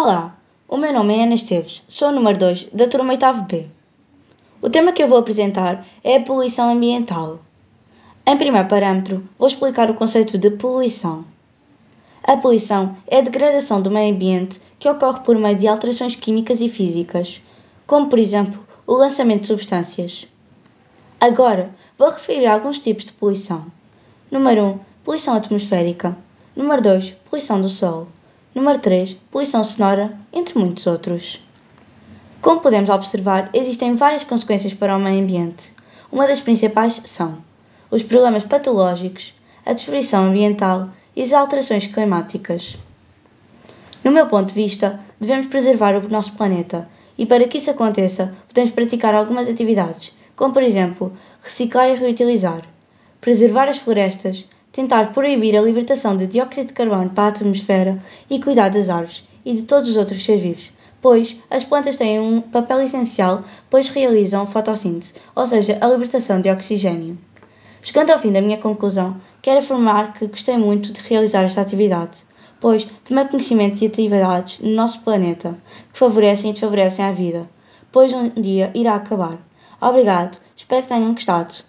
Olá, o meu nome é Ana Esteves, sou o número 2 da turma 8B. O tema que eu vou apresentar é a poluição ambiental. Em primeiro parâmetro, vou explicar o conceito de poluição. A poluição é a degradação do meio ambiente que ocorre por meio de alterações químicas e físicas, como por exemplo o lançamento de substâncias. Agora, vou referir alguns tipos de poluição. Número 1. Poluição atmosférica. Número 2. Poluição do solo. Número 3. Poluição sonora, entre muitos outros. Como podemos observar, existem várias consequências para o meio ambiente. Uma das principais são os problemas patológicos, a destruição ambiental e as alterações climáticas. No meu ponto de vista, devemos preservar o nosso planeta e, para que isso aconteça, podemos praticar algumas atividades, como por exemplo, reciclar e reutilizar, preservar as florestas, tentar proibir a libertação de dióxido de carbono para a atmosfera e cuidar das árvores e de todos os outros seres vivos, pois as plantas têm um papel essencial, pois realizam fotossíntese, ou seja, a libertação de oxigênio. Chegando ao fim da minha conclusão, quero afirmar que gostei muito de realizar esta atividade, pois tomei conhecimento de atividades no nosso planeta que favorecem e desfavorecem a vida, pois um dia irá acabar. Obrigado, espero que tenham gostado.